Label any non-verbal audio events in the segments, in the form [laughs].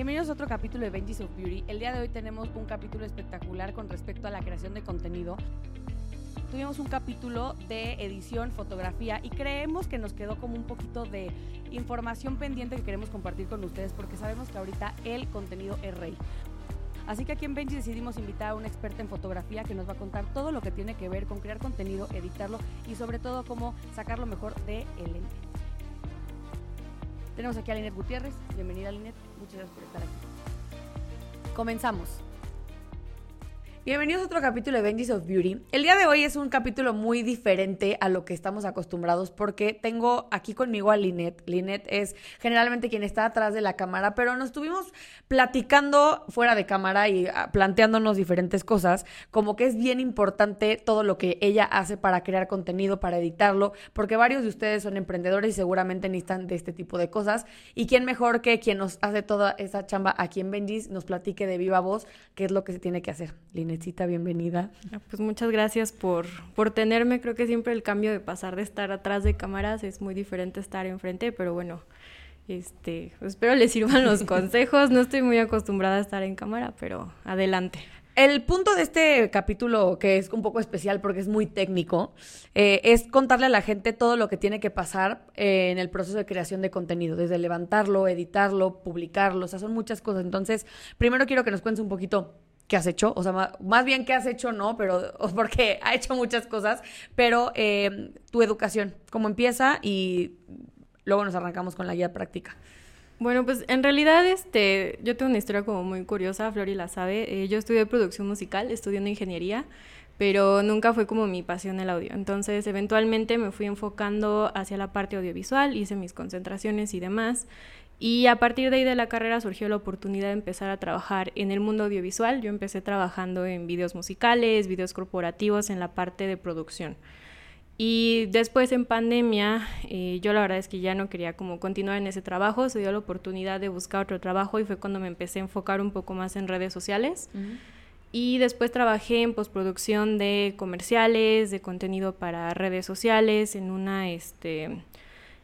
Bienvenidos a otro capítulo de Benji's of Beauty. El día de hoy tenemos un capítulo espectacular con respecto a la creación de contenido. Tuvimos un capítulo de edición, fotografía y creemos que nos quedó como un poquito de información pendiente que queremos compartir con ustedes porque sabemos que ahorita el contenido es rey. Así que aquí en Benji decidimos invitar a una experta en fotografía que nos va a contar todo lo que tiene que ver con crear contenido, editarlo y sobre todo cómo sacar lo mejor de el. Tenemos aquí a Linet Gutiérrez. Bienvenida Linet, muchas gracias por estar aquí. Comenzamos. Bienvenidos a otro capítulo de Benji's of Beauty. El día de hoy es un capítulo muy diferente a lo que estamos acostumbrados porque tengo aquí conmigo a Linet. Linet es generalmente quien está atrás de la cámara, pero nos estuvimos platicando fuera de cámara y ah, planteándonos diferentes cosas, como que es bien importante todo lo que ella hace para crear contenido, para editarlo, porque varios de ustedes son emprendedores y seguramente necesitan de este tipo de cosas. Y quién mejor que quien nos hace toda esa chamba aquí en Benji's nos platique de viva voz qué es lo que se tiene que hacer. Linet bienvenida. Ah, pues muchas gracias por, por tenerme. Creo que siempre el cambio de pasar de estar atrás de cámaras es muy diferente estar enfrente, pero bueno, este, espero les sirvan los [laughs] consejos. No estoy muy acostumbrada a estar en cámara, pero adelante. El punto de este capítulo, que es un poco especial porque es muy técnico, eh, es contarle a la gente todo lo que tiene que pasar eh, en el proceso de creación de contenido, desde levantarlo, editarlo, publicarlo, o sea, son muchas cosas. Entonces, primero quiero que nos cuentes un poquito qué has hecho, o sea, más bien qué has hecho, no, pero porque [laughs] ha hecho muchas cosas, pero eh, tu educación, cómo empieza y luego nos arrancamos con la guía práctica. Bueno, pues en realidad este, yo tengo una historia como muy curiosa, Flori la sabe. Eh, yo estudié producción musical, estudiando ingeniería, pero nunca fue como mi pasión el audio. Entonces, eventualmente me fui enfocando hacia la parte audiovisual, hice mis concentraciones y demás. Y a partir de ahí de la carrera surgió la oportunidad de empezar a trabajar en el mundo audiovisual. Yo empecé trabajando en videos musicales, videos corporativos, en la parte de producción. Y después en pandemia, eh, yo la verdad es que ya no quería como continuar en ese trabajo, se dio la oportunidad de buscar otro trabajo y fue cuando me empecé a enfocar un poco más en redes sociales. Y después trabajé en postproducción de comerciales, de contenido para redes sociales, en una, este,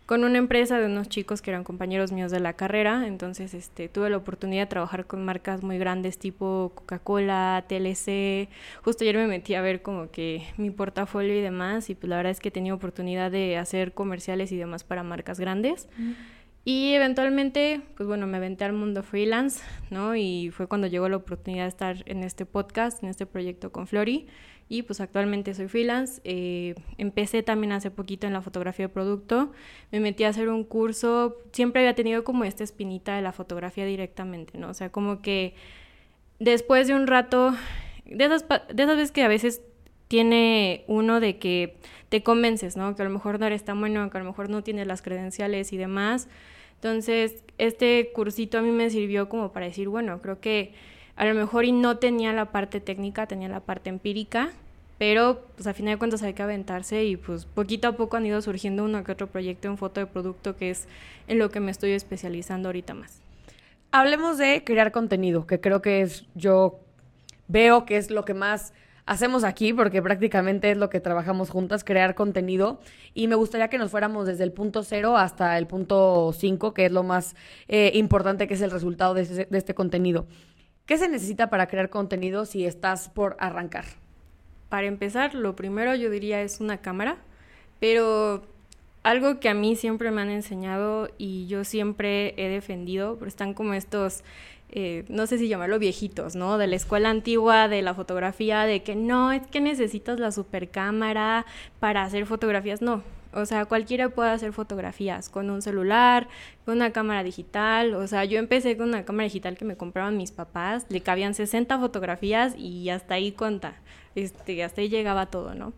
con una empresa de unos chicos que eran compañeros míos de la carrera, entonces este, tuve la oportunidad de trabajar con marcas muy grandes tipo Coca-Cola, TLC, justo ayer me metí a ver como que mi portafolio y demás, y pues la verdad es que he tenido oportunidad de hacer comerciales y demás para marcas grandes. Y eventualmente, pues bueno, me aventé al mundo freelance, ¿no? Y fue cuando llegó la oportunidad de estar en este podcast, en este proyecto con Flori y pues actualmente soy freelance. Eh, empecé también hace poquito en la fotografía de producto, me metí a hacer un curso, siempre había tenido como esta espinita de la fotografía directamente, ¿no? O sea, como que después de un rato, de esas, de esas veces que a veces tiene uno de que te convences, ¿no? Que a lo mejor no eres tan bueno, que a lo mejor no tienes las credenciales y demás. Entonces, este cursito a mí me sirvió como para decir, bueno, creo que a lo mejor y no tenía la parte técnica, tenía la parte empírica, pero pues a final de cuentas hay que aventarse y pues poquito a poco han ido surgiendo uno que otro proyecto en foto de producto que es en lo que me estoy especializando ahorita más. Hablemos de crear contenido, que creo que es yo veo que es lo que más hacemos aquí, porque prácticamente es lo que trabajamos juntas, crear contenido. Y me gustaría que nos fuéramos desde el punto cero hasta el punto cinco, que es lo más eh, importante, que es el resultado de, de este contenido. ¿Qué se necesita para crear contenido si estás por arrancar? Para empezar, lo primero yo diría es una cámara, pero algo que a mí siempre me han enseñado y yo siempre he defendido, pero están como estos, eh, no sé si llamarlo viejitos, ¿no? De la escuela antigua, de la fotografía, de que no, es que necesitas la super cámara para hacer fotografías. No, o sea, cualquiera puede hacer fotografías con un celular, con una cámara digital. O sea, yo empecé con una cámara digital que me compraban mis papás, le cabían 60 fotografías y hasta ahí cuenta. Este, hasta ahí llegaba todo, ¿no?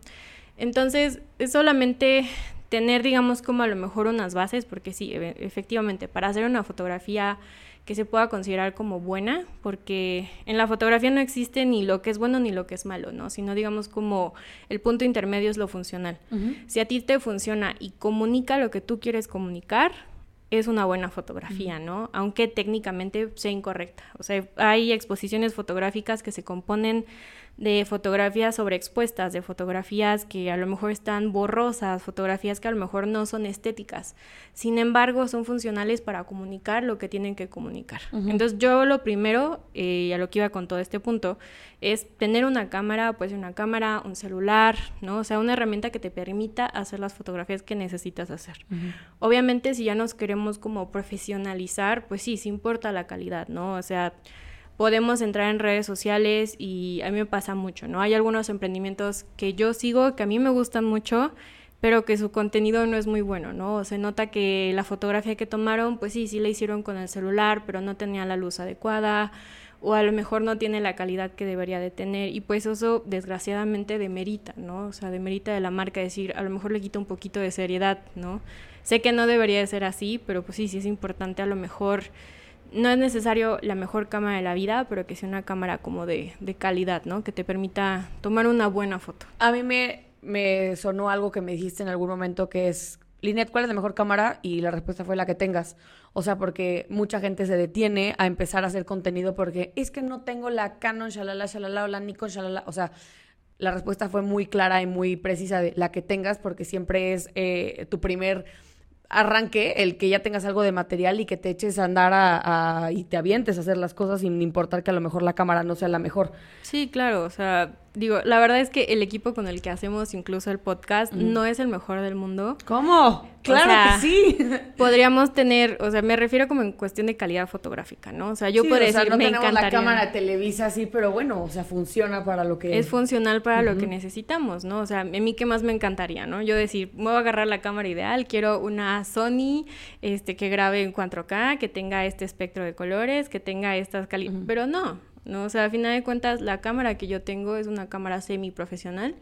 Entonces, es solamente tener, digamos, como a lo mejor unas bases, porque sí, efectivamente, para hacer una fotografía que se pueda considerar como buena, porque en la fotografía no existe ni lo que es bueno ni lo que es malo, ¿no? Sino digamos como el punto intermedio es lo funcional. Si a ti te funciona y comunica lo que tú quieres comunicar, es una buena fotografía, ¿no? Aunque técnicamente sea incorrecta. O sea, hay exposiciones fotográficas que se componen de fotografías sobreexpuestas, de fotografías que a lo mejor están borrosas, fotografías que a lo mejor no son estéticas. Sin embargo, son funcionales para comunicar lo que tienen que comunicar. Entonces, yo lo primero, eh, y a lo que iba con todo este punto, es tener una cámara, pues una cámara, un celular, ¿no? O sea, una herramienta que te permita hacer las fotografías que necesitas hacer. Obviamente, si ya nos queremos como profesionalizar, pues sí, sí importa la calidad, ¿no? O sea, podemos entrar en redes sociales y a mí me pasa mucho, ¿no? Hay algunos emprendimientos que yo sigo que a mí me gustan mucho, pero que su contenido no es muy bueno, ¿no? Se nota que la fotografía que tomaron, pues sí, sí la hicieron con el celular, pero no tenía la luz adecuada o a lo mejor no tiene la calidad que debería de tener y pues eso desgraciadamente demerita, ¿no? O sea, demerita de la marca decir, a lo mejor le quita un poquito de seriedad, ¿no? Sé que no debería de ser así, pero pues sí, sí es importante a lo mejor no es necesario la mejor cámara de la vida, pero que sea una cámara como de, de calidad, ¿no? Que te permita tomar una buena foto. A mí me, me sonó algo que me dijiste en algún momento que es, Linet, ¿cuál es la mejor cámara? Y la respuesta fue la que tengas. O sea, porque mucha gente se detiene a empezar a hacer contenido porque es que no tengo la Canon, shalala, shalala, o la Nikon, shalala. O sea, la respuesta fue muy clara y muy precisa de la que tengas porque siempre es eh, tu primer arranque el que ya tengas algo de material y que te eches a andar a, y te avientes a hacer las cosas sin importar que a lo mejor la cámara no sea la mejor. Sí, claro, o sea, digo, la verdad es que el equipo con el que hacemos incluso el podcast no es el mejor del mundo. ¿Cómo? Claro que sí. [laughs] Podríamos tener, o sea, me refiero como en cuestión de calidad fotográfica, ¿no? O sea, yo podría decir, no me tenemos la cámara Televisa sí, pero bueno, o sea, funciona para lo que es funcional para lo que necesitamos, ¿no? O sea, a mí qué más me encantaría, ¿no? Yo decir, me voy a agarrar la cámara ideal, quiero una Sony este que grabe en 4K, que tenga este espectro de colores, que tenga estas calidades, pero no, ¿no? O sea, a final de cuentas, la cámara que yo tengo es una cámara semi-profesional,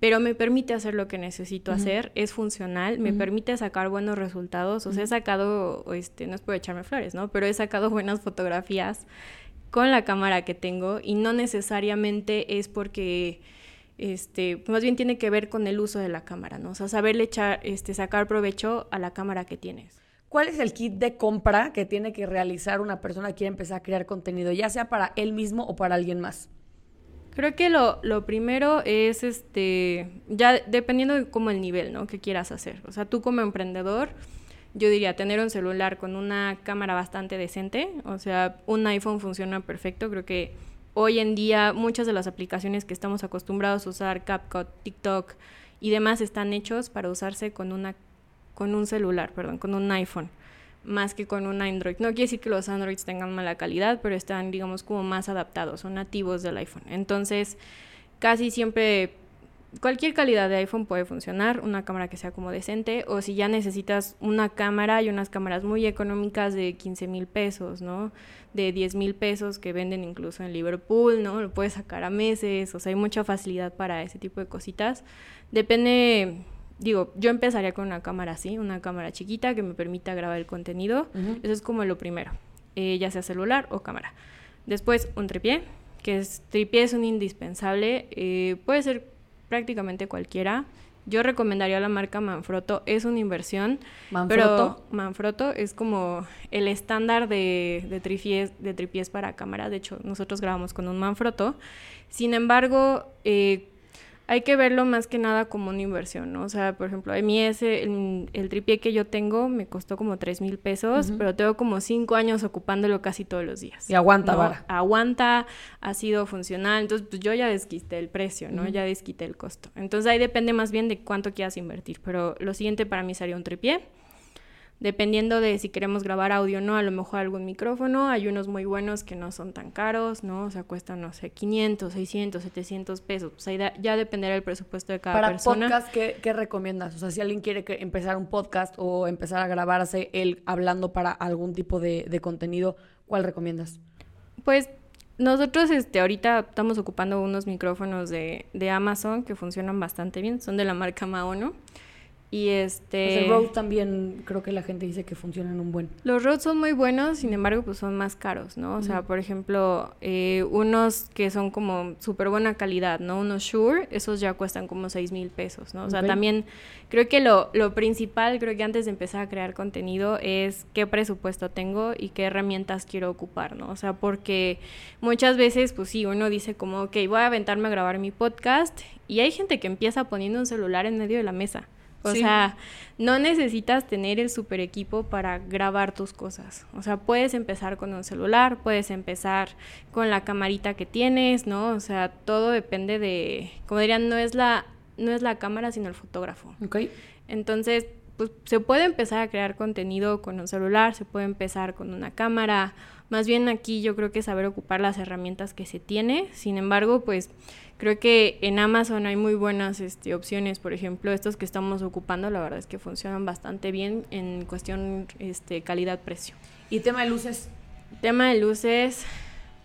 pero me permite hacer lo que necesito hacer, es funcional, me permite sacar buenos resultados, o sea, he sacado, este, no es por echarme flores, ¿no? Pero he sacado buenas fotografías con la cámara que tengo y no necesariamente es porque este, más bien tiene que ver con el uso de la cámara, ¿no? O sea, saberle echar, este, sacar provecho a la cámara que tienes. ¿Cuál es el kit de compra que tiene que realizar una persona que quiere empezar a crear contenido, ya sea para él mismo o para alguien más? Creo que lo, primero es, este, ya dependiendo de cómo el nivel, ¿no? Que quieras hacer. O sea, tú como emprendedor, yo diría tener un celular con una cámara bastante decente. O sea, un iPhone funciona perfecto. Creo que hoy en día muchas de las aplicaciones que estamos acostumbrados a usar, CapCut, TikTok y demás, están hechos para usarse con una con un celular, perdón, con un iPhone, más que con un Android. No quiere decir que los Androids tengan mala calidad, pero están, digamos, como más adaptados, son nativos del iPhone. Entonces, casi siempre cualquier calidad de iPhone puede funcionar, una cámara que sea como decente, o si ya necesitas una cámara, hay unas cámaras muy económicas de 15 mil pesos, ¿no? De 10 mil pesos que venden incluso en Liverpool, ¿no? Lo puedes sacar a meses, o sea, hay mucha facilidad para ese tipo de cositas. Depende digo, yo empezaría con una cámara así, una cámara chiquita que me permita grabar el contenido. Eso es como lo primero, eh, ya sea celular o cámara. Después, un tripié, que es tripié es un indispensable, eh, puede ser prácticamente cualquiera. Yo recomendaría la marca Manfrotto, es una inversión, ¿Manfrotto? pero Manfrotto es como el estándar de, de, tripiés, de tripiés para cámara, de hecho nosotros grabamos con un Manfrotto. Sin embargo, eh, hay que verlo más que nada como una inversión, ¿no? O sea, por ejemplo, a mí ese, el, el tripié que yo tengo me costó como 3 mil pesos, pero tengo como 5 años ocupándolo casi todos los días. Y aguanta, vara. Aguanta, ha sido funcional, entonces pues yo ya desquité el precio, ¿no? Ya desquité el costo. Entonces ahí depende más bien de cuánto quieras invertir, pero lo siguiente para mí sería un tripié dependiendo de si queremos grabar audio o no, a lo mejor algún micrófono, hay unos muy buenos que no son tan caros, ¿no? O sea, cuestan, no sé, 500, 600, 700 pesos, o sea, ya dependerá del presupuesto de cada persona. Para podcast, ¿qué, ¿qué, recomiendas? O sea, si alguien quiere empezar un podcast o empezar a grabarse él hablando para algún tipo de, de contenido, ¿cuál recomiendas? Pues nosotros este, ahorita estamos ocupando unos micrófonos de, de Amazon que funcionan bastante bien, son de la marca Maono. Y este... Pues el Rode también creo que la gente dice que funcionan un buen. Los Rode son muy buenos, sin embargo, pues son más caros, ¿no? O sea, por ejemplo, eh, unos que son como súper buena calidad, ¿no? Unos Shure, esos ya cuestan como 6 mil pesos, ¿no? O sea, también creo que lo, lo principal, creo que antes de empezar a crear contenido es qué presupuesto tengo y qué herramientas quiero ocupar, ¿no? O sea, porque muchas veces, pues sí, uno dice como, ok, voy a aventarme a grabar mi podcast y hay gente que empieza poniendo un celular en medio de la mesa. O sea, no necesitas tener el super equipo para grabar tus cosas. O sea, puedes empezar con un celular, puedes empezar con la camarita que tienes, ¿no? O sea, todo depende de, como dirían, no es la, no es la cámara, sino el fotógrafo. Ok. Entonces, pues se puede empezar a crear contenido con un celular, se puede empezar con una cámara. Más bien aquí yo creo que saber ocupar las herramientas que se tiene. Sin embargo, pues Creo que en Amazon hay muy buenas este, opciones, por ejemplo, estos que estamos ocupando, la verdad es que funcionan bastante bien en cuestión este, calidad-precio. ¿Y tema de luces? Tema de luces,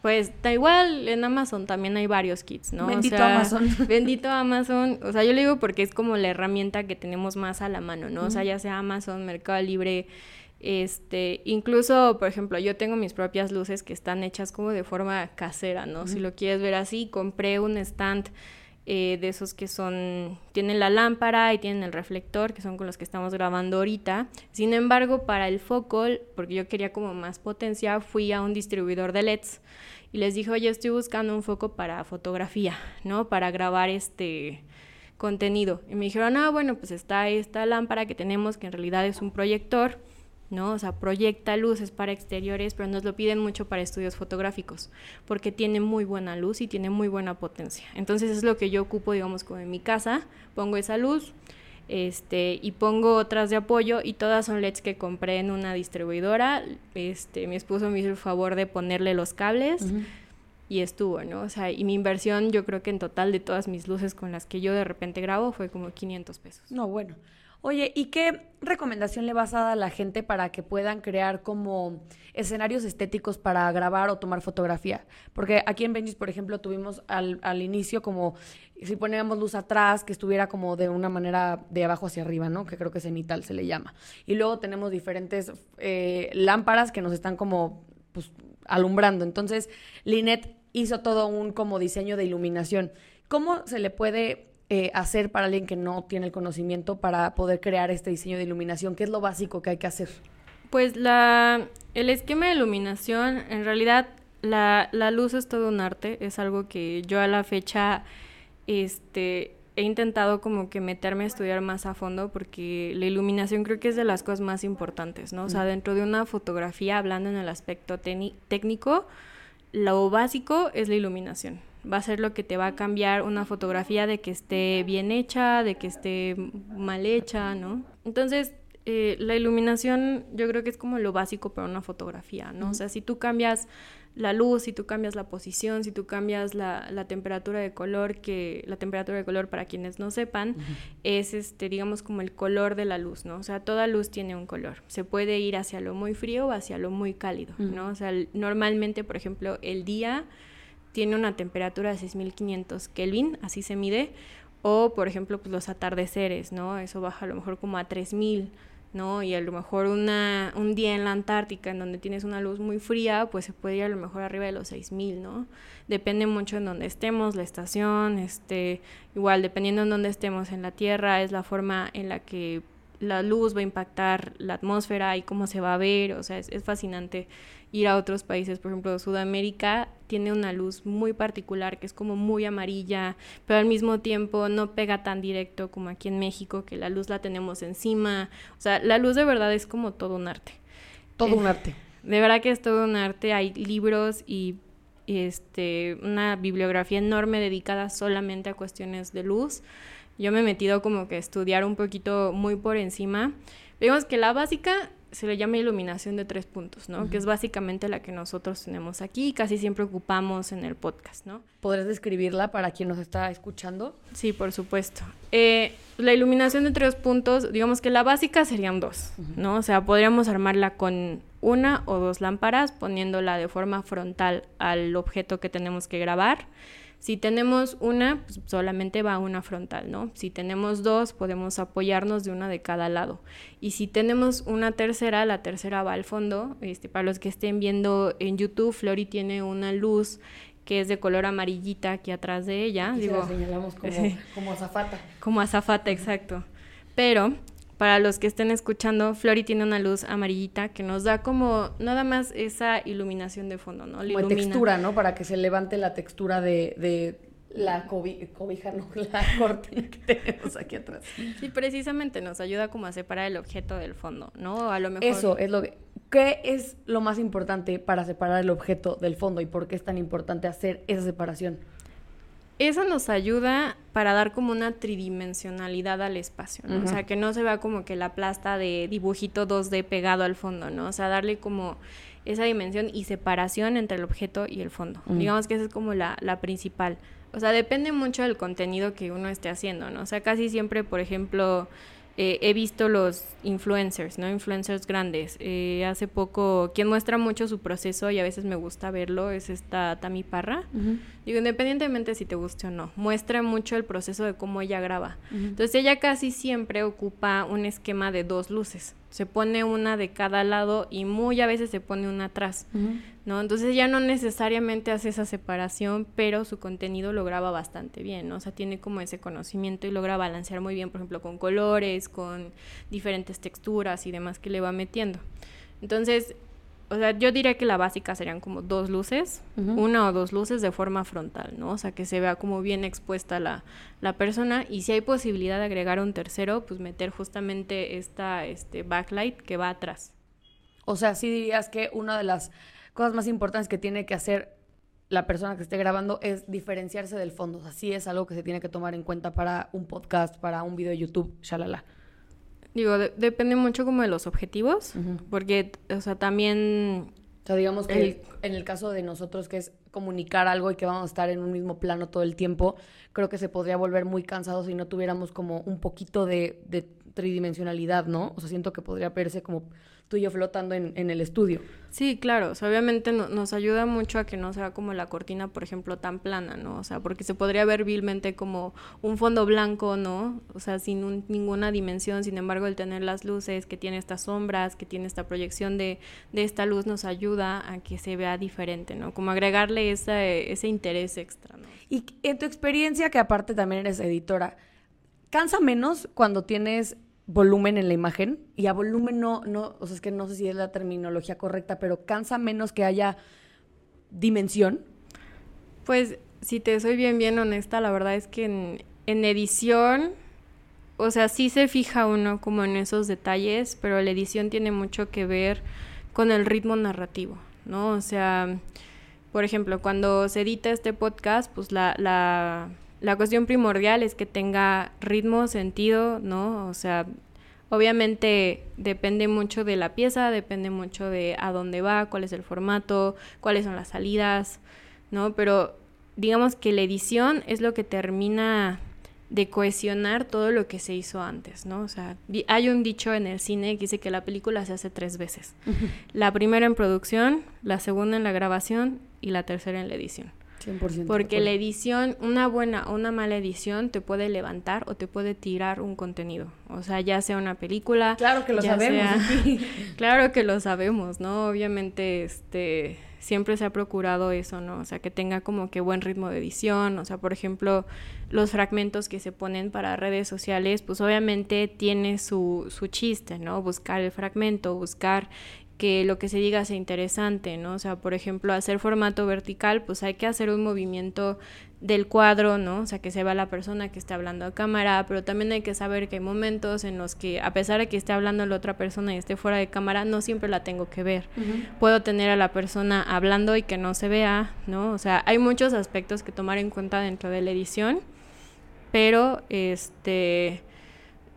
pues da igual, en Amazon también hay varios kits, ¿no? Bendito Amazon. [laughs] Bendito Amazon. O sea, yo le digo porque es como la herramienta que tenemos más a la mano, ¿no? O sea, ya sea Amazon, Mercado Libre, este, incluso, por ejemplo, yo tengo mis propias luces que están hechas como de forma casera, ¿no? Si lo quieres ver así, compré un stand eh, de esos que son, tienen la lámpara y tienen el reflector, que son con los que estamos grabando ahorita. Sin embargo, para el foco, porque yo quería como más potencia, fui a un distribuidor de LEDs y les dije, oye, estoy buscando un foco para fotografía, ¿no? Para grabar este contenido. Y me dijeron, ah, bueno, pues está esta lámpara que tenemos, que en realidad es un proyector ¿no? O sea, proyecta luces para exteriores, pero nos lo piden mucho para estudios fotográficos, porque tiene muy buena luz y tiene muy buena potencia. Entonces es lo que yo ocupo, digamos, como en mi casa, pongo esa luz, este, y pongo otras de apoyo y todas son LEDs que compré en una distribuidora. Este, mi esposo me hizo el favor de ponerle los cables. Y estuvo, ¿no? O sea, y mi inversión, yo creo que en total de todas mis luces con las que yo de repente grabo fue como 500 pesos. No, bueno. Oye, ¿y qué recomendación le vas a dar a la gente para que puedan crear como escenarios estéticos para grabar o tomar fotografía? Porque aquí en Benjis, por ejemplo, tuvimos al, al inicio como si poníamos luz atrás, que estuviera como de una manera de abajo hacia arriba, ¿no? Que creo que cenital se le llama. Y luego tenemos diferentes eh, lámparas que nos están como pues, alumbrando. Entonces, Linet hizo todo un como diseño de iluminación. ¿Cómo se le puede eh, hacer para alguien que no tiene el conocimiento para poder crear este diseño de iluminación? ¿Qué es lo básico que hay que hacer? Pues la, el esquema de iluminación, en realidad la, la luz es todo un arte, es algo que yo a la fecha este, he intentado como que meterme a estudiar más a fondo porque la iluminación creo que es de las cosas más importantes, ¿no? O sea, dentro de una fotografía, hablando en el aspecto técnico, lo básico es la iluminación va a ser lo que te va a cambiar una fotografía de que esté bien hecha, de que esté mal hecha, ¿no? Entonces, eh, la iluminación yo creo que es como lo básico para una fotografía, ¿no? O sea, si tú cambias la luz, si tú cambias la posición, si tú cambias la, la temperatura de color, que la temperatura de color para quienes no sepan, es este, digamos como el color de la luz, ¿no? O sea, toda luz tiene un color. Se puede ir hacia lo muy frío o hacia lo muy cálido, ¿no? O sea, normalmente, por ejemplo, el día tiene una temperatura de 6500 Kelvin, así se mide, o por ejemplo pues los atardeceres, ¿no? Eso baja a lo mejor como a 3000, ¿no? Y a lo mejor una, un día en la Antártica en donde tienes una luz muy fría, pues se puede ir a lo mejor arriba de los 6000, ¿no? Depende mucho en donde estemos, la estación, este, igual dependiendo en donde estemos en la Tierra, es la forma en la que la luz va a impactar la atmósfera y cómo se va a ver, o sea, es, es fascinante ir a otros países, por ejemplo, Sudamérica tiene una luz muy particular que es como muy amarilla, pero al mismo tiempo no pega tan directo como aquí en México, que la luz la tenemos encima. O sea, la luz de verdad es como todo un arte. Todo un eh, arte. De verdad que es todo un arte. Hay libros y este, una bibliografía enorme dedicada solamente a cuestiones de luz. Yo me he metido como que a estudiar un poquito muy por encima. Vemos que la básica se le llama iluminación de tres puntos, ¿no? Que es básicamente la que nosotros tenemos aquí y casi siempre ocupamos en el podcast, ¿no? ¿Podrías describirla para quien nos está escuchando? Sí, por supuesto. Eh, la iluminación de tres puntos, digamos que la básica serían dos, ¿no? O sea, podríamos armarla con una o dos lámparas, poniéndola de forma frontal al objeto que tenemos que grabar Si tenemos una, pues solamente va una frontal, ¿no? Si tenemos dos, podemos apoyarnos de una de cada lado. Y si tenemos una tercera, la tercera va al fondo. Este, para los que estén viendo en YouTube, Flori tiene una luz que es de color amarillita aquí atrás de ella. Digo, la señalamos como, [laughs] como azafata. Como azafata, exacto. Pero para los que estén escuchando, Flori tiene una luz amarillita que nos da como nada más esa iluminación de fondo, ¿no? como textura, ¿no? Para que se levante la textura de, la cobija, no, [laughs] la cortina que tenemos aquí atrás. Sí, precisamente nos ayuda como a separar el objeto del fondo, ¿no? A lo mejor... Eso es lo que... ¿Qué es lo más importante para separar el objeto del fondo y por qué es tan importante hacer esa separación? Eso nos ayuda para dar como una tridimensionalidad al espacio, ¿no? O sea, que no se vea como que la plasta de dibujito 2D pegado al fondo, ¿no? O sea, darle como esa dimensión y separación entre el objeto y el fondo. Digamos que esa es como la, la principal. O sea, depende mucho del contenido que uno esté haciendo, ¿no? O sea, casi siempre, por ejemplo, eh, he visto los influencers, ¿no? Influencers grandes. Eh, hace poco, quien muestra mucho su proceso y a veces me gusta verlo, es esta Tami Parra. Digo, independientemente si te guste o no, muestra mucho el proceso de cómo ella graba. Entonces ella casi siempre ocupa un esquema de dos luces se pone una de cada lado y muy a veces se pone una atrás, ¿no? Entonces ya no necesariamente hace esa separación, pero su contenido lo graba bastante bien, ¿no? O sea, tiene como ese conocimiento y logra balancear muy bien, por ejemplo, con colores, con diferentes texturas y demás que le va metiendo. Entonces, o sea, yo diría que la básica serían como dos luces, una o dos luces de forma frontal, ¿no? O sea, que se vea como bien expuesta la, la persona y si hay posibilidad de agregar un tercero, pues meter justamente esta este backlight que va atrás. O sea, sí dirías que una de las cosas más importantes que tiene que hacer la persona que esté grabando es diferenciarse del fondo. O sea, sí es algo que se tiene que tomar en cuenta para un podcast, para un video de YouTube, shalala. Digo, depende mucho como de los objetivos, porque, o sea, también... O sea, digamos que en el caso de nosotros, que es comunicar algo y que vamos a estar en un mismo plano todo el tiempo, creo que se podría volver muy cansado si no tuviéramos como un poquito de, de tridimensionalidad, ¿no? O sea, siento que podría verse como tú y yo flotando en, en el estudio. Sí, claro, o sea, obviamente nos ayuda mucho a que no sea como la cortina, por ejemplo, tan plana, ¿no? O sea, porque se podría ver vilmente como un fondo blanco, ¿no? O sea, sin ninguna dimensión, sin embargo, el tener las luces, que tiene estas sombras, que tiene esta proyección de, de esta luz, nos ayuda a que se vea diferente, ¿no? Como agregarle ese, ese interés extra, ¿no? Y en tu experiencia, que aparte también eres editora, ¿cansa menos cuando tienes volumen en la imagen y a volumen no, no, o sea, es que no sé si es la terminología correcta, pero cansa menos que haya dimensión. Pues si te soy bien, bien honesta, la verdad es que en, en edición, o sea, sí se fija uno como en esos detalles, pero la edición tiene mucho que ver con el ritmo narrativo, ¿no? O sea, por ejemplo, cuando se edita este podcast, pues la, la la cuestión primordial es que tenga ritmo, sentido, ¿no? O sea, obviamente depende mucho de la pieza, depende mucho de a dónde va, cuál es el formato, cuáles son las salidas, ¿no? Pero digamos que la edición es lo que termina de cohesionar todo lo que se hizo antes, ¿no? O sea, hay un dicho en el cine que dice que la película se hace tres veces. La primera en producción, la segunda en la grabación y la tercera en la edición. Porque la edición, una buena o una mala edición te puede levantar o te puede tirar un contenido. O sea, ya sea una película. Claro que lo sabemos. [laughs] claro que lo sabemos, ¿no? Obviamente, este siempre se ha procurado eso, ¿no? O sea, que tenga como que buen ritmo de edición, o sea, por ejemplo, los fragmentos que se ponen para redes sociales, pues obviamente tiene su, su chiste, ¿no? Buscar el fragmento, buscar que lo que se diga sea interesante, ¿no? O sea, por ejemplo, hacer formato vertical, pues hay que hacer un movimiento del cuadro, ¿no? O sea, que se vea la persona que está hablando a cámara, pero también hay que saber que hay momentos en los que, a pesar de que esté hablando la otra persona y esté fuera de cámara, no siempre la tengo que ver. Puedo tener a la persona hablando y que no se vea, ¿no? O sea, hay muchos aspectos que tomar en cuenta dentro de la edición, pero, este,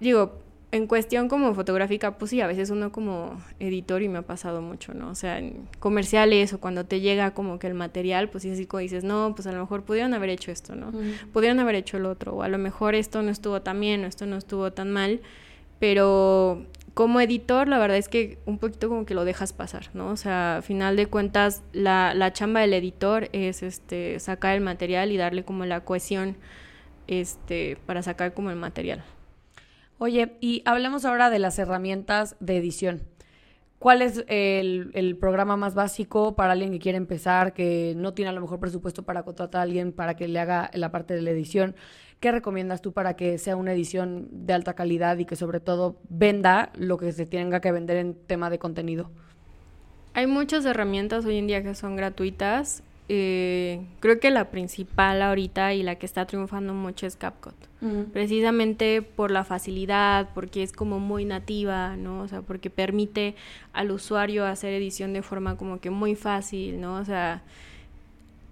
digo, en cuestión como fotográfica, pues sí, a veces uno como editor y me ha pasado mucho, ¿no? O sea, en comerciales o cuando te llega como que el material, pues sí, así como dices, no, pues a lo mejor pudieron haber hecho esto, ¿no? Pudieron haber hecho el otro, o a lo mejor esto no estuvo tan bien o esto no estuvo tan mal, pero como editor, la verdad es que un poquito como que lo dejas pasar, ¿no? O sea, a final de cuentas, la, la chamba del editor es este sacar el material y darle como la cohesión este, para sacar como el material. Oye, y hablemos ahora de las herramientas de edición. ¿Cuál es el, programa más básico para alguien que quiere empezar, que no tiene a lo mejor presupuesto para contratar a alguien para que le haga la parte de la edición? ¿Qué recomiendas tú para que sea una edición de alta calidad y que sobre todo venda lo que se tenga que vender en tema de contenido? Hay muchas herramientas hoy en día que son gratuitas. Eh, creo que la principal ahorita y la que está triunfando mucho es CapCut. Precisamente por la facilidad, porque es como muy nativa, ¿no? O sea, porque permite al usuario hacer edición de forma como que muy fácil, ¿no? O sea,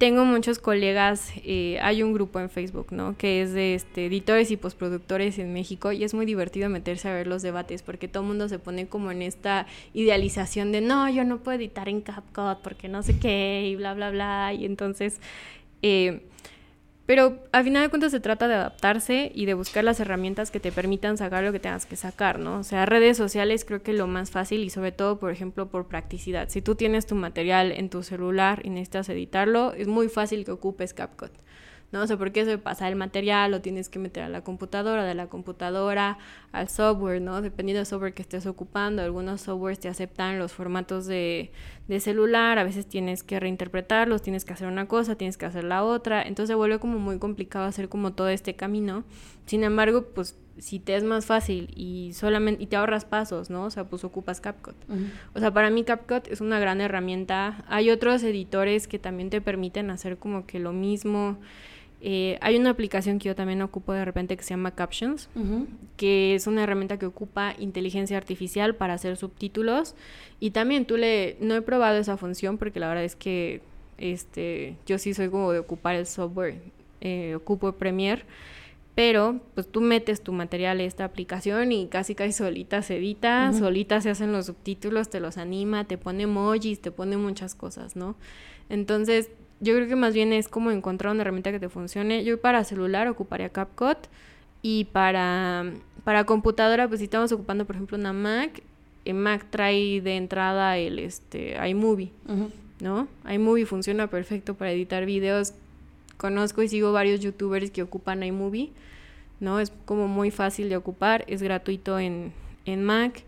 tengo muchos colegas, eh, hay un grupo en Facebook, ¿no? Que es de este, editores y postproductores en México y es muy divertido meterse a ver los debates porque todo el mundo se pone como en esta idealización de no, yo no puedo editar en CapCut porque no sé qué y bla, bla, bla. Y entonces... Eh, pero al final de cuentas se trata de adaptarse y de buscar las herramientas que te permitan sacar lo que tengas que sacar, ¿no? O sea, redes sociales creo que lo más fácil y sobre todo, por ejemplo, por practicidad. Si tú tienes tu material en tu celular y necesitas editarlo, es muy fácil que ocupes CapCut. ¿no? O sea, porque eso de pasar el material lo tienes que meter a la computadora, de la computadora al software, ¿no? Dependiendo del software que estés ocupando, algunos softwares te aceptan los formatos de, de celular, a veces tienes que reinterpretarlos, tienes que hacer una cosa, tienes que hacer la otra, entonces se vuelve como muy complicado hacer como todo este camino. Sin embargo, pues si te es más fácil y solamente y te ahorras pasos, ¿no? O sea, pues ocupas CapCut. O sea, para mí CapCut es una gran herramienta. Hay otros editores que también te permiten hacer como que lo mismo. Eh, hay una aplicación que yo también ocupo de repente que se llama Captions, que es una herramienta que ocupa inteligencia artificial para hacer subtítulos. Y también tú le, no he probado esa función porque la verdad es que este, yo sí soy como de ocupar el software, eh, ocupo Premiere, pero pues tú metes tu material en esta aplicación y casi casi solita se edita, solita se hacen los subtítulos, te los anima, te pone emojis, te pone muchas cosas, ¿no? Entonces yo creo que más bien es como encontrar una herramienta que te funcione. Yo para celular ocuparía CapCut y para, para computadora, pues si estamos ocupando, por ejemplo, una Mac, en Mac trae de entrada el este iMovie, ¿no? iMovie funciona perfecto para editar videos. Conozco y sigo varios youtubers que ocupan iMovie, ¿no? Es como muy fácil de ocupar, es gratuito en, en Mac.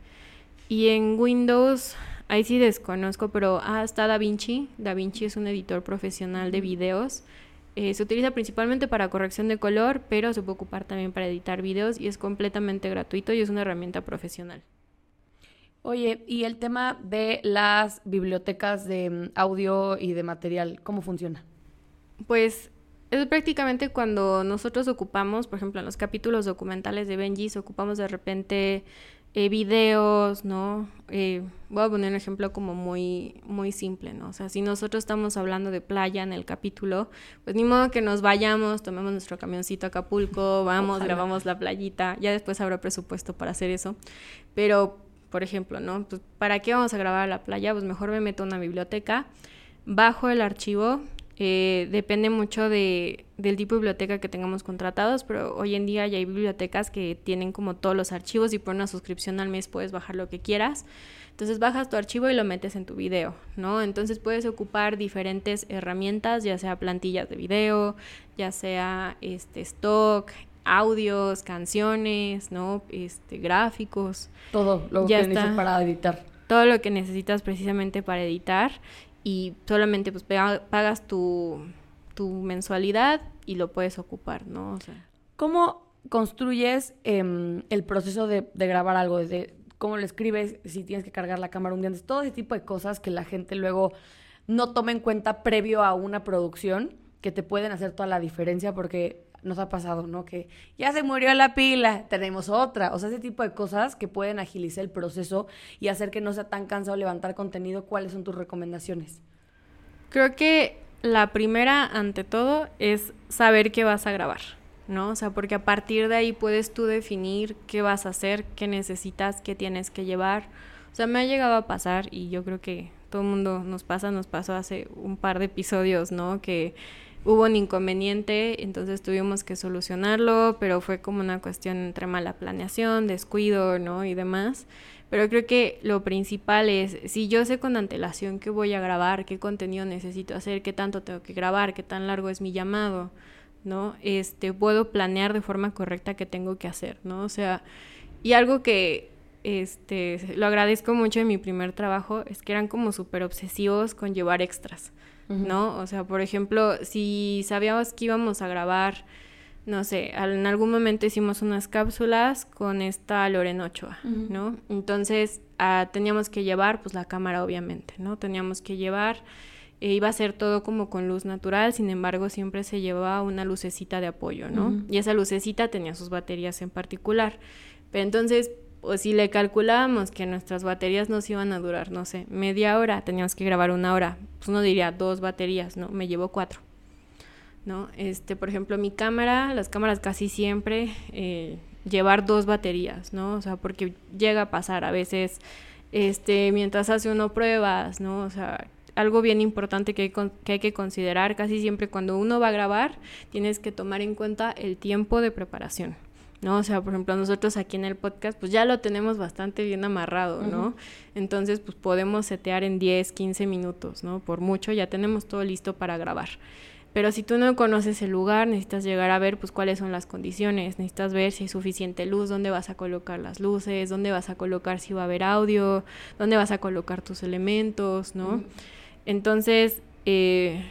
Y en Windows, Ahí sí desconozco, pero ah, está DaVinci. DaVinci es un editor profesional de videos. Eh, se utiliza principalmente para corrección de color, pero se puede ocupar también para editar videos y es completamente gratuito y es una herramienta profesional. Oye, y el tema de las bibliotecas de mm, audio y de material, ¿cómo funciona? Pues es prácticamente cuando nosotros ocupamos, por ejemplo, en los capítulos documentales de Benji, ocupamos de repente eh, videos, ¿no? Eh, voy a poner un ejemplo como muy, muy simple, ¿no? O sea, si nosotros estamos hablando de playa en el capítulo, pues ni modo que nos vayamos, tomemos nuestro camioncito a Acapulco, vamos, grabamos la playita, ya después habrá presupuesto para hacer eso, pero, por ejemplo, ¿no? Pues, ¿para qué vamos a grabar a la playa? Pues mejor me meto a una biblioteca, bajo el archivo, eh, depende mucho de, del tipo de biblioteca que tengamos contratados, pero hoy en día ya hay bibliotecas que tienen como todos los archivos y por una suscripción al mes puedes bajar lo que quieras. Entonces bajas tu archivo y lo metes en tu video, ¿no? Entonces puedes ocupar diferentes herramientas, ya sea plantillas de video, ya sea este stock, audios, canciones, ¿no? Este gráficos. Todo lo que necesitas para editar. Todo lo que necesitas precisamente para editar y solamente pues pagas tu, mensualidad y lo puedes ocupar, ¿no? O sea. ¿Cómo construyes em, el proceso de, grabar algo? Cómo lo escribes, si tienes que cargar la cámara un día todo ese tipo de cosas que la gente luego no toma en cuenta previo a una producción, que te pueden hacer toda la diferencia porque nos ha pasado, ¿no? Que ya se murió la pila, tenemos otra. O sea, ese tipo de cosas que pueden agilizar el proceso y hacer que no sea tan cansado levantar contenido. ¿Cuáles son tus recomendaciones? Creo que la primera, ante todo, es saber qué vas a grabar, ¿no? O sea, porque a partir de ahí puedes tú definir qué vas a hacer, qué necesitas, qué tienes que llevar. O sea, me ha llegado a pasar y yo creo que todo el mundo nos pasa, nos pasó hace un par de episodios, ¿no? Que hubo un inconveniente, entonces tuvimos que solucionarlo, pero fue como una cuestión entre mala planeación, descuido, ¿no? Y demás. Pero creo que lo principal es, si yo sé con antelación qué voy a grabar, qué contenido necesito hacer, qué tanto tengo que grabar, qué tan largo es mi llamado, ¿no? Este, puedo planear de forma correcta qué tengo que hacer, ¿no? O sea, y algo que este, lo agradezco mucho en mi primer trabajo es que eran como súper obsesivos con llevar extras. ¿No? O sea, por ejemplo, si sabíamos que íbamos a grabar, no sé, en algún momento hicimos unas cápsulas con esta Lorena Ochoa, ¿no? Entonces ah, teníamos que llevar, pues la cámara obviamente, ¿no? Teníamos que llevar, eh, iba a ser todo como con luz natural, sin embargo siempre se llevaba una lucecita de apoyo, ¿no? Y esa lucecita tenía sus baterías en particular. Pero entonces o si le calculábamos que nuestras baterías nos iban a durar, no sé, media hora, teníamos que grabar una hora, pues uno diría dos baterías, ¿no? Me llevo cuatro, ¿no? Este, por ejemplo, mi cámara, las cámaras casi siempre eh, llevar dos baterías, ¿no? O sea, porque llega a pasar a veces, este, mientras hace uno pruebas, ¿no? O sea, algo bien importante que hay, que hay, que considerar casi siempre cuando uno va a grabar, tienes que tomar en cuenta el tiempo de preparación. ¿No? O sea, por ejemplo, nosotros aquí en el podcast, pues ya lo tenemos bastante bien amarrado, ¿no? Entonces, pues podemos setear en 10, 15 minutos, ¿no? Por mucho, ya tenemos todo listo para grabar. Pero si tú no conoces el lugar, necesitas llegar a ver pues cuáles son las condiciones, necesitas ver si hay suficiente luz, dónde vas a colocar las luces, dónde vas a colocar si va a haber audio, dónde vas a colocar tus elementos, ¿no? Entonces, eh,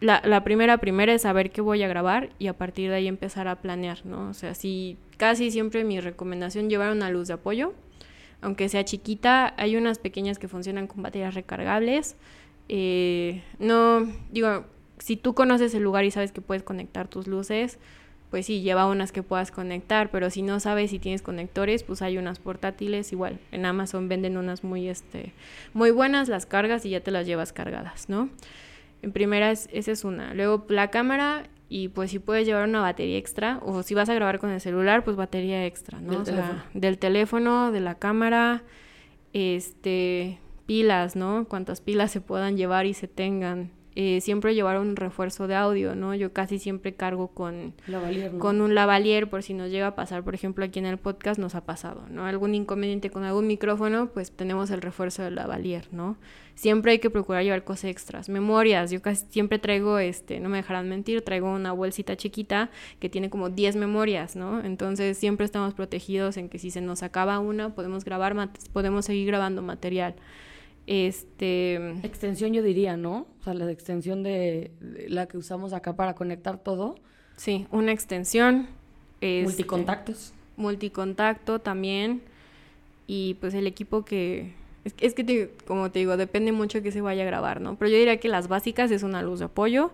la, la, primera primera es saber qué voy a grabar y a partir de ahí empezar a planear, ¿no? O sea, si casi siempre mi recomendación llevar una luz de apoyo, aunque sea chiquita, hay unas pequeñas que funcionan con baterías recargables. Eh, no, digo, si tú conoces el lugar y sabes que puedes conectar tus luces, pues sí, lleva unas que puedas conectar, pero si no sabes si tienes conectores, pues hay unas portátiles igual. En Amazon venden unas muy, este, muy buenas, las cargas y ya te las llevas cargadas, ¿no? En primera, esa es una. Luego la cámara y pues si puedes llevar una batería extra o si vas a grabar con el celular, pues batería extra, ¿no? Del, teléfono. del teléfono, de la cámara, este, pilas, ¿no? Cuántas pilas se puedan llevar y se tengan. Eh, siempre llevar un refuerzo de audio, ¿no? Yo casi siempre cargo con, con un lavalier por si nos llega a pasar, por ejemplo, aquí en el podcast nos ha pasado, ¿no? Algún inconveniente con algún micrófono, pues tenemos el refuerzo del lavalier, ¿no? Siempre hay que procurar llevar cosas extras, memorias, yo casi siempre traigo, este, no me dejarán mentir, traigo una bolsita chiquita que tiene como 10 memorias, ¿no? Entonces siempre estamos protegidos en que si se nos acaba una, podemos grabar, podemos seguir grabando material. Este. Extensión, yo diría, ¿no? O sea, la extensión de, la que usamos acá para conectar todo. Sí, una extensión. Este, Multicontactos. Multicontacto también. Y pues el equipo que. Es, que, como te digo, depende mucho de que se vaya a grabar, ¿no? Pero yo diría que las básicas es una luz de apoyo,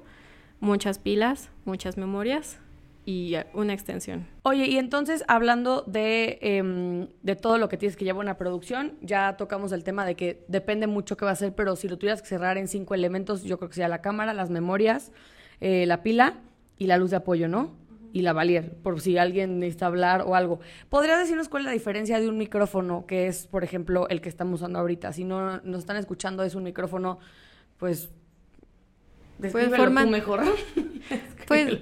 muchas pilas, muchas memorias y una extensión. Oye, y entonces hablando de, em, de todo lo que tienes que llevar una producción, ya tocamos el tema de que depende mucho qué va a ser, pero si lo tuvieras que cerrar en cinco elementos, yo creo que sería la cámara, las memorias, eh, la pila y la luz de apoyo, ¿no? Y la valier, por si alguien necesita hablar o algo. ¿Podrías decirnos cuál es la diferencia de un micrófono que es, por ejemplo, el que estamos usando ahorita? Si no nos están escuchando, es un micrófono, pues pues forma... mejor. [laughs] [laughs] pues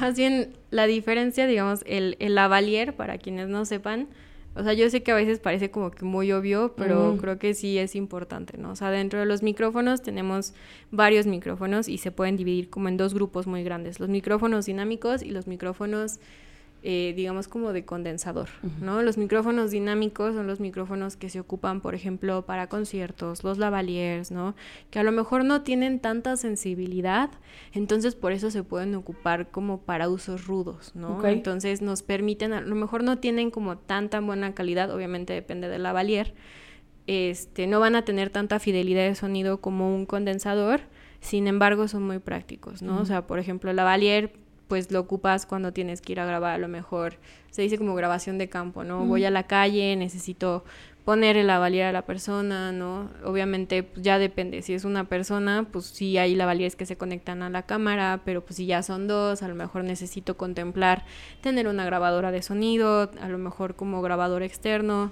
más bien la diferencia, digamos, el, el lavalier, para quienes no sepan, o sea, yo sé que a veces parece como que muy obvio, pero creo que sí es importante, ¿no? O sea, dentro de los micrófonos tenemos varios micrófonos y se pueden dividir como en dos grupos muy grandes, los micrófonos dinámicos y los micrófonos eh, digamos como de condensador, ¿no? Los micrófonos dinámicos son los micrófonos que se ocupan, por ejemplo, para conciertos, los lavaliers, ¿no? Que a lo mejor no tienen tanta sensibilidad, entonces por eso se pueden ocupar como para usos rudos, ¿no? Entonces nos permiten, a lo mejor no tienen como tanta buena calidad, obviamente depende del lavalier, este, no van a tener tanta fidelidad de sonido como un condensador, sin embargo son muy prácticos, ¿no? O sea, por ejemplo, el lavalier pues lo ocupas cuando tienes que ir a grabar, a lo mejor se dice como grabación de campo, ¿no? Voy a la calle, necesito poner el lavalier a la persona, ¿no? Obviamente pues, ya depende, si es una persona, pues sí hay lavaliers que se conectan a la cámara, pero pues si ya son dos, a lo mejor necesito contemplar tener una grabadora de sonido, a lo mejor como grabador externo.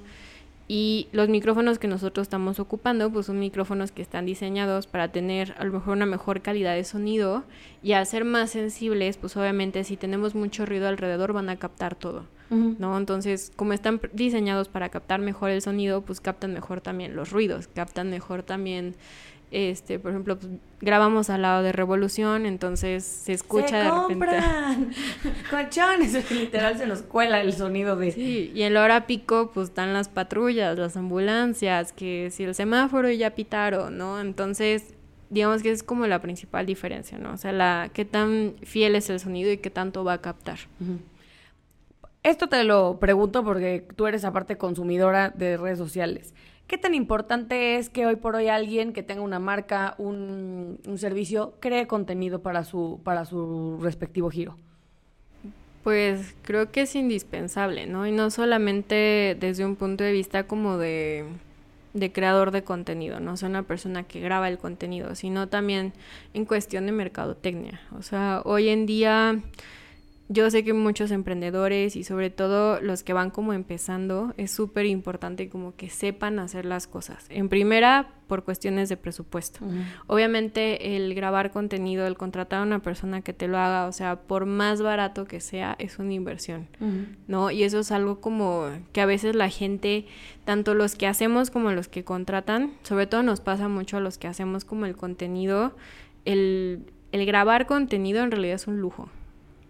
Y los micrófonos que nosotros estamos ocupando, pues son micrófonos que están diseñados para tener a lo mejor una mejor calidad de sonido y al ser más sensibles, pues obviamente si tenemos mucho ruido alrededor van a captar todo, ¿no? Entonces, como están diseñados para captar mejor el sonido, pues captan mejor también los ruidos, captan mejor también este, por ejemplo, pues, grabamos al lado de Revolución, entonces se escucha de repente. [laughs] Colchones, [laughs] literal se nos cuela el sonido de. Sí, y en la hora pico, pues están las patrullas, las ambulancias, que si el semáforo ya pitaron, ¿no? Entonces, digamos que es como la principal diferencia, ¿no? O sea, la qué tan fiel es el sonido y qué tanto va a captar. Esto te lo pregunto porque tú eres aparte consumidora de redes sociales. ¿Qué tan importante es que hoy por hoy alguien que tenga una marca, un, servicio, cree contenido para su, para su respectivo giro? Pues creo que es indispensable, ¿no? Y no solamente desde un punto de vista como de, de creador de contenido, no o sea, una persona que graba el contenido, sino también en cuestión de mercadotecnia. O sea, hoy en día yo sé que muchos emprendedores y sobre todo los que van como empezando, es súper importante como que sepan hacer las cosas. En primera, por cuestiones de presupuesto. Obviamente el grabar contenido, el contratar a una persona que te lo haga, o sea, por más barato que sea, es una inversión, ¿no? Y eso es algo como que a veces la gente, tanto los que hacemos como los que contratan, sobre todo nos pasa mucho a los que hacemos como el contenido, el, el grabar contenido en realidad es un lujo.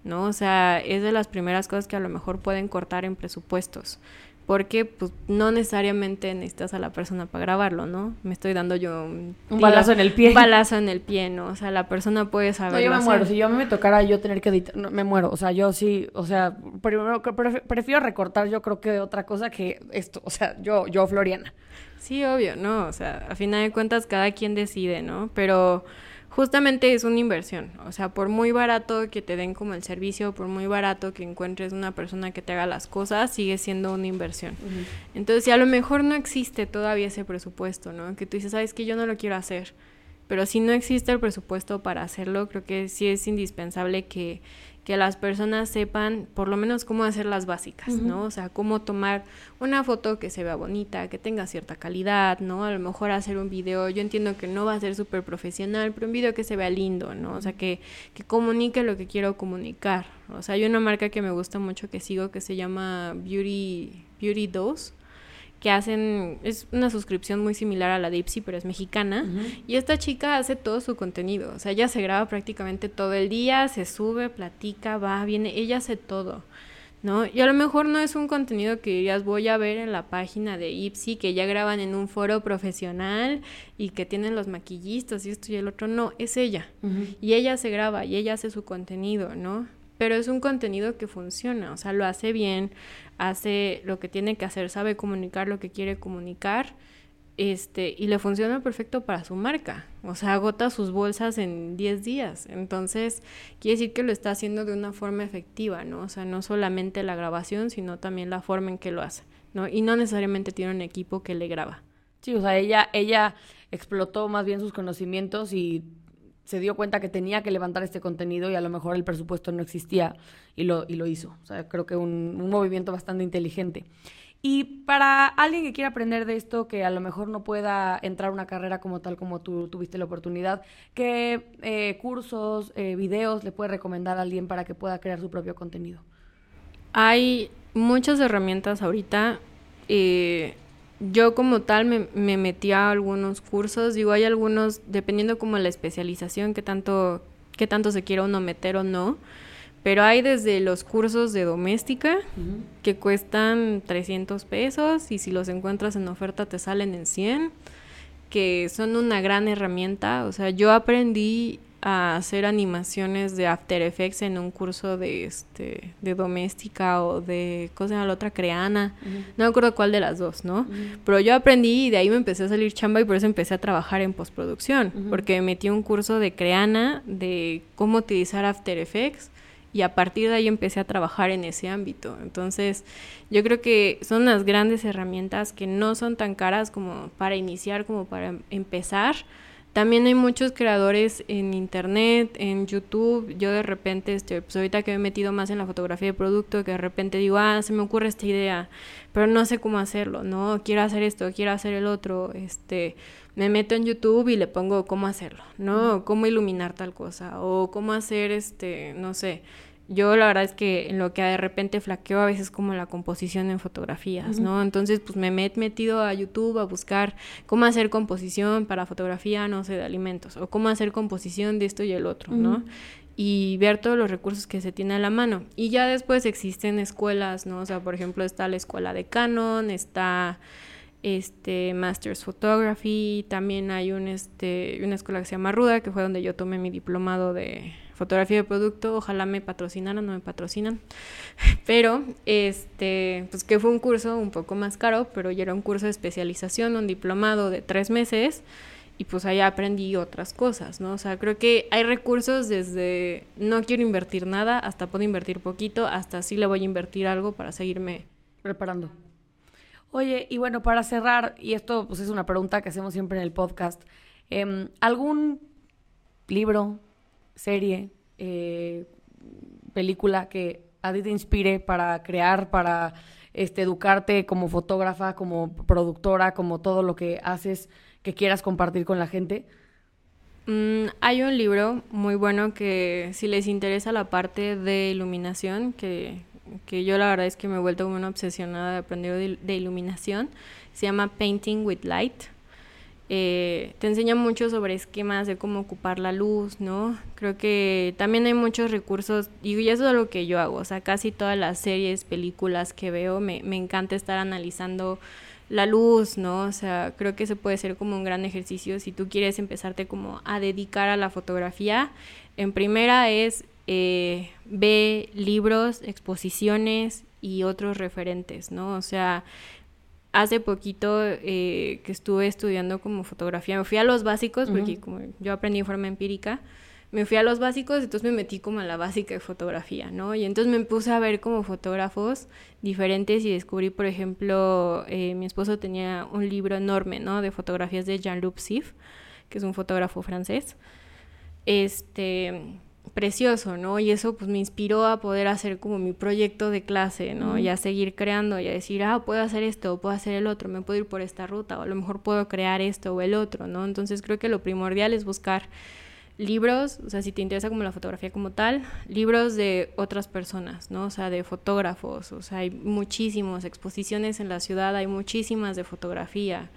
¿No? O sea, es de las primeras cosas que a lo mejor pueden cortar en presupuestos. Porque pues no necesariamente necesitas a la persona para grabarlo, ¿no? Me estoy dando yo un, balazo en el pie. Un balazo en el pie, ¿no? O sea, la persona puede saber. No, yo me muero. Si yo me tocara yo tener que editar, me muero. O sea, yo sí, o sea, primero prefiero recortar yo creo que otra cosa que esto. O sea, yo, yo, Floriana. Sí, obvio, ¿no? O sea, a final de cuentas cada quien decide, ¿no? Pero justamente es una inversión. O sea, por muy barato que te den como el servicio, por muy barato que encuentres una persona que te haga las cosas, sigue siendo una inversión. Entonces, si a lo mejor no existe todavía ese presupuesto, ¿no? Que tú dices, sabes que yo no lo quiero hacer. Pero si no existe el presupuesto para hacerlo, creo que sí es indispensable que que las personas sepan por lo menos cómo hacer las básicas, ¿no? O sea, cómo tomar una foto que se vea bonita, que tenga cierta calidad, ¿no? A lo mejor hacer un video, yo entiendo que no va a ser súper profesional, pero un video que se vea lindo, ¿no? O sea, que, que comunique lo que quiero comunicar. O sea, hay una marca que me gusta mucho que sigo que se llama Beauty, Beauty Dose que hacen, es una suscripción muy similar a la de Ipsy, pero es mexicana, y esta chica hace todo su contenido, o sea, ella se graba prácticamente todo el día, se sube, platica, va, viene, ella hace todo, ¿no? Y a lo mejor no es un contenido que dirías voy a ver en la página de Ipsy, que ya graban en un foro profesional y que tienen los maquillistas y esto y el otro, no, es ella, y ella se graba y ella hace su contenido, ¿no? Pero es un contenido que funciona, o sea, lo hace bien, hace lo que tiene que hacer, sabe comunicar lo que quiere comunicar, este, y le funciona perfecto para su marca, o sea, agota sus bolsas en 10 días, entonces quiere decir que lo está haciendo de una forma efectiva, ¿no? O sea, no solamente la grabación, sino también la forma en que lo hace, ¿no? Y no necesariamente tiene un equipo que le graba. Sí, o sea, ella, ella explotó más bien sus conocimientos y se dio cuenta que tenía que levantar este contenido y a lo mejor el presupuesto no existía y lo, y lo hizo. O sea, creo que un, movimiento bastante inteligente. Y para alguien que quiera aprender de esto, que a lo mejor no pueda entrar a una carrera como tal como tú tuviste la oportunidad, ¿qué eh, cursos, eh, videos le puede recomendar a alguien para que pueda crear su propio contenido? Hay muchas herramientas ahorita. Eh, yo como tal me, me, metí a algunos cursos, digo, hay algunos, dependiendo como la especialización, que tanto, que tanto se quiera uno meter o no, pero hay desde los cursos de doméstica, que cuestan 300 pesos, y si los encuentras en oferta te salen en 100, que son una gran herramienta, o sea, yo aprendí a hacer animaciones de After Effects en un curso de este de doméstica o de cosa la otra creana. No me acuerdo cuál de las dos no pero yo aprendí y de ahí me empecé a salir chamba y por eso empecé a trabajar en postproducción porque me metí un curso de creana de cómo utilizar After Effects y a partir de ahí empecé a trabajar en ese ámbito. Entonces, yo creo que son unas grandes herramientas que no son tan caras como para iniciar, como para empezar, También hay muchos creadores en internet, en YouTube. Yo de repente, este, pues ahorita que me he metido más en la fotografía de producto, que de repente digo, ah, se me ocurre esta idea, pero no sé cómo hacerlo, ¿no? Quiero hacer esto, quiero hacer el otro, este, me meto en YouTube y le pongo cómo hacerlo, ¿no? Cómo iluminar tal cosa, o cómo hacer, este, no sé, yo la verdad es que en lo que de repente flaqueo a veces como la composición en fotografías, ¿no? Entonces, pues me he metido a YouTube a buscar cómo hacer composición para fotografía, no sé, de alimentos, o cómo hacer composición de esto y el otro, ¿no? Y ver todos los recursos que se tiene a la mano. Y ya después existen escuelas, ¿no? O sea, por ejemplo, está la escuela de Canon, está este Masters Photography, también hay un este una escuela que se llama Ruda, que fue donde yo tomé mi diplomado de fotografía de producto, ojalá me patrocinaran, no me patrocinan, [laughs] pero este, pues que fue un curso un poco más caro, pero ya era un curso de especialización, un diplomado de tres meses, y pues ahí aprendí otras cosas, ¿no? O sea, creo que hay recursos desde no quiero invertir nada hasta puedo invertir poquito, hasta sí le voy a invertir algo para seguirme preparando. Oye, y bueno, para cerrar, y esto pues es una pregunta que hacemos siempre en el podcast, em, ¿algún libro, serie, eh, película que a ti te inspire para crear, para este, educarte como fotógrafa, como productora, como todo lo que haces que quieras compartir con la gente? Mm, hay un libro muy bueno que si les interesa la parte de iluminación, que, que yo la verdad es que me he vuelto como una obsesionada de aprender de iluminación, se llama Painting with Light eh, te enseña mucho sobre esquemas de cómo ocupar la luz, ¿no? Creo que también hay muchos recursos, y eso es lo que yo hago, o sea, casi todas las series, películas que veo, me, me encanta estar analizando la luz, ¿no? O sea, creo que eso puede ser como un gran ejercicio si tú quieres empezarte como a dedicar a la fotografía. En primera es eh, ve libros, exposiciones y otros referentes, ¿no? O sea, hace poquito eh, que estuve estudiando como fotografía, me fui a los básicos, porque como yo aprendí de forma empírica, me fui a los básicos, entonces me metí como a la básica de fotografía, ¿no? Y entonces me puse a ver como fotógrafos diferentes y descubrí, por ejemplo, eh, mi esposo tenía un libro enorme, ¿no? De fotografías de Jean-Luc Sif, que es un fotógrafo francés. Este, precioso, ¿no? Y eso pues me inspiró a poder hacer como mi proyecto de clase, ¿no? Y a seguir creando y a decir, ah, puedo hacer esto, puedo hacer el otro, me puedo ir por esta ruta, o a lo mejor puedo crear esto o el otro, ¿no? Entonces creo que lo primordial es buscar libros, o sea, si te interesa como la fotografía como tal, libros de otras personas, ¿no? O sea, de fotógrafos, o sea, hay muchísimas exposiciones en la ciudad, hay muchísimas de fotografía.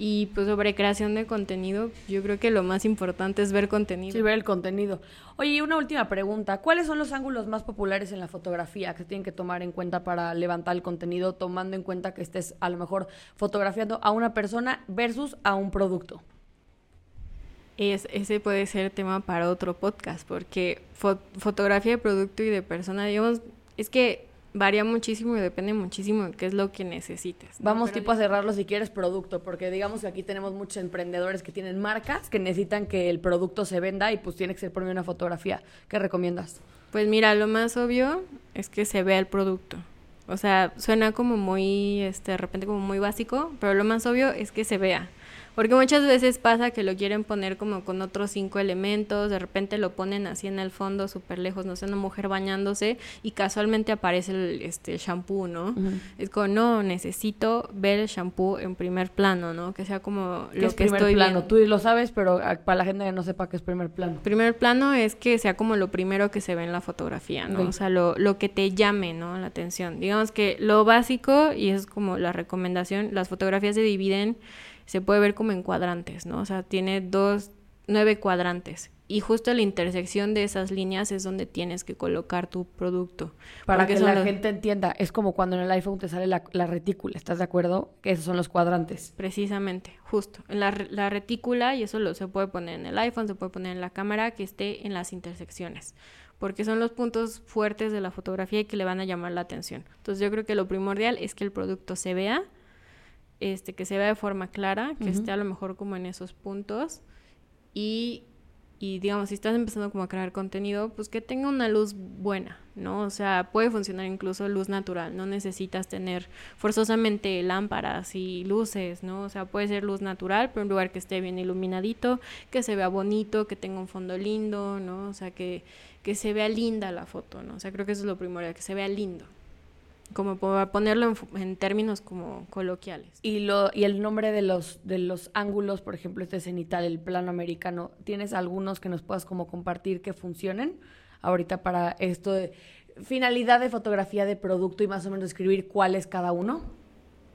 Y pues sobre creación de contenido, yo creo que lo más importante es ver contenido. Sí, ver el contenido. Oye, y una última pregunta. ¿Cuáles son los ángulos más populares en la fotografía que tienen que tomar en cuenta para levantar el contenido, tomando en cuenta que estés a lo mejor fotografiando a una persona versus a un producto? Es, ese puede ser tema para otro podcast, porque fotografía de producto y de persona, digamos, es que varía muchísimo y depende muchísimo de qué es lo que necesites. Vamos tipo a cerrarlo si quieres producto, porque digamos que aquí tenemos muchos emprendedores que tienen marcas que necesitan que el producto se venda y pues tiene que ser por una fotografía. ¿Qué recomiendas? Pues mira, lo más obvio es que se vea el producto. O sea, suena como muy, este, de repente como muy básico, pero lo más obvio es que se vea. Porque muchas veces pasa que lo quieren poner como con otros cinco elementos, de repente lo ponen así en el fondo, súper lejos, no sé, una mujer bañándose y casualmente aparece el este, shampoo, ¿no? Es como, no, necesito ver el shampoo en primer plano, ¿no? Que sea como lo es que primer estoy plano? Tú lo sabes, pero para la gente que no sepa qué es primer plano. Primer plano es que sea como lo primero que se ve en la fotografía, ¿no? O sea, lo, lo que te llame, ¿no? La atención. Digamos que lo básico, y es como la recomendación, las fotografías se dividen se puede ver como en cuadrantes, ¿no? O sea, tiene dos, nueve cuadrantes. Y justo la intersección de esas líneas es donde tienes que colocar tu producto. Para que la gente entienda, es como cuando en el iPhone te sale la, retícula, ¿estás de acuerdo? Que esos son los cuadrantes. Precisamente, justo. La, la retícula, y eso lo se puede poner en el iPhone, se puede poner en la cámara, que esté en las intersecciones porque son los puntos fuertes de la fotografía y que le van a llamar la atención. Entonces yo creo que lo primordial es que el producto se vea, este, que se vea de forma clara, que esté a lo mejor como en esos puntos y y digamos, si estás empezando como a crear contenido, pues que tenga una luz buena, ¿no? O sea, puede funcionar incluso luz natural, no necesitas tener forzosamente lámparas y luces, ¿no? O sea, puede ser luz natural, pero un lugar que esté bien iluminadito, que se vea bonito, que tenga un fondo lindo, ¿no? O sea, que, que se vea linda la foto, ¿no? O sea, creo que eso es lo primordial, que se vea lindo como para ponerlo en, términos como coloquiales. Y lo y el nombre de los de los ángulos, por ejemplo, este cenital, el plano americano, ¿tienes algunos que nos puedas como compartir que funcionen ahorita para esto de finalidad de fotografía de producto y más o menos escribir cuál es cada uno?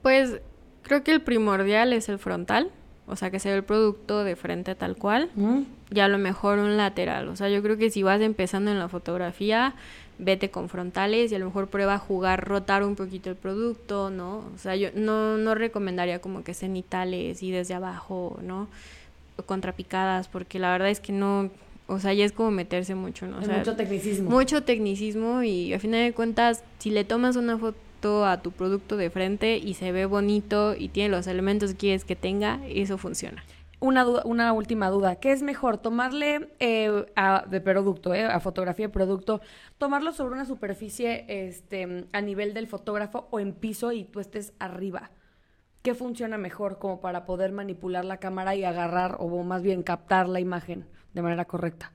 Pues creo que el primordial es el frontal, o sea, que se ve el producto de frente tal cual, mm. y a lo mejor un lateral, o sea, yo creo que si vas empezando en la fotografía, vete con frontales y a lo mejor prueba a jugar, rotar un poquito el producto, ¿no? O sea, yo no, no recomendaría como que cenitales y desde abajo, ¿no? Contrapicadas, porque la verdad es que no, o sea, ya es como meterse mucho, ¿no? O sea, mucho tecnicismo. Mucho tecnicismo y a final de cuentas, si le tomas una foto a tu producto de frente y se ve bonito y tiene los elementos que quieres que tenga, eso funciona una, una última duda. ¿Qué es mejor? ¿Tomarle eh, a, de producto, eh, a fotografía de producto, tomarlo sobre una superficie este, a nivel del fotógrafo o en piso y tú estés arriba? ¿Qué funciona mejor como para poder manipular la cámara y agarrar o más bien captar la imagen de manera correcta?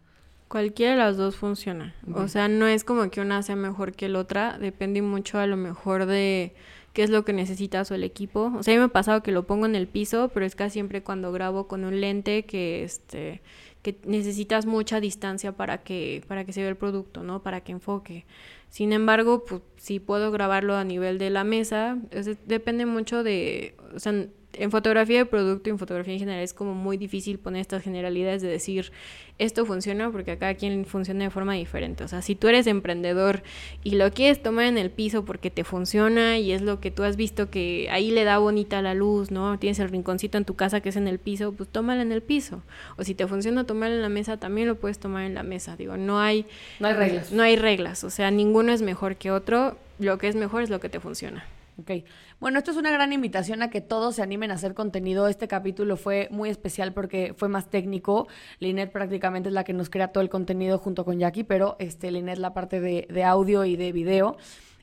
Cualquiera de las dos funciona. O sea, no es como que una sea mejor que la otra, depende mucho a lo mejor de qué es lo que necesitas o el equipo. O sea, a mí me ha pasado que lo pongo en el piso, pero es casi siempre cuando grabo con un lente que este que necesitas mucha distancia para que para que se vea el producto, ¿no? Para que enfoque. Sin embargo, pues si puedo grabarlo a nivel de la mesa, depende mucho de, o sea, en fotografía de producto y en fotografía en general es como muy difícil poner estas generalidades de decir esto funciona porque a cada quien funciona de forma diferente. O sea, si tú eres emprendedor y lo quieres tomar en el piso porque te funciona y es lo que tú has visto que ahí le da bonita la luz, ¿no? Tienes el rinconcito en tu casa que es en el piso, pues tómala en el piso. O si te funciona tomar en la mesa, también lo puedes tomar en la mesa. Digo, no hay... No hay reglas. No hay reglas. O sea, ninguno es mejor que otro. Lo que es mejor es lo que te funciona. Ok. Bueno, esto es una gran invitación a que todos se animen a hacer contenido. Este capítulo fue muy especial porque fue más técnico. Linet prácticamente es la que nos crea todo el contenido junto con Jackie, pero este, Linet la parte de, audio y de video.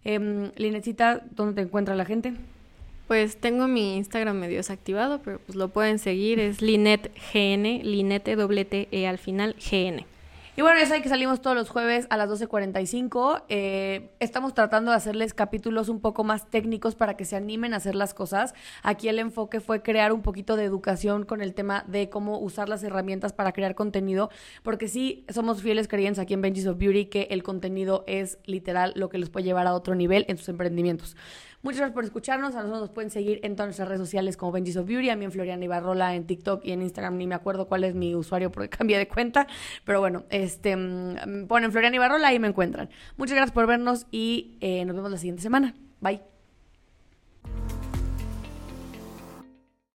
Eh, Linetcita, ¿dónde te encuentra la gente? Pues tengo mi Instagram medio desactivado, pero pues lo pueden seguir. Es LinetGN, Linete doble T E al final, GN. Y bueno, ya saben que salimos todos los jueves a las 12.45. Eh, estamos tratando de hacerles capítulos un poco más técnicos para que se animen a hacer las cosas. Aquí el enfoque fue crear un poquito de educación con el tema de cómo usar las herramientas para crear contenido, porque sí somos fieles creyentes aquí en Benji's of Beauty que el contenido es literal lo que los puede llevar a otro nivel en sus emprendimientos. Muchas gracias por escucharnos. A nosotros nos pueden seguir en todas nuestras redes sociales como Benji's of Beauty. A mí en Floriana Ibarrola en TikTok y en Instagram. Ni me acuerdo cuál es mi usuario porque [laughs] cambié de cuenta. Pero bueno, este mm, ponen Floriana Ibarrola y me encuentran. Muchas gracias por vernos y eh, nos vemos la siguiente semana. Bye.